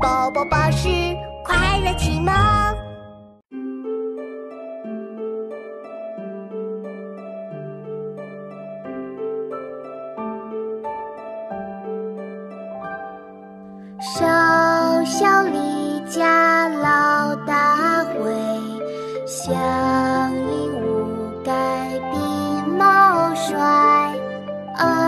宝宝巴士快乐启蒙。小小离家老大回，乡音无改鬓毛衰。儿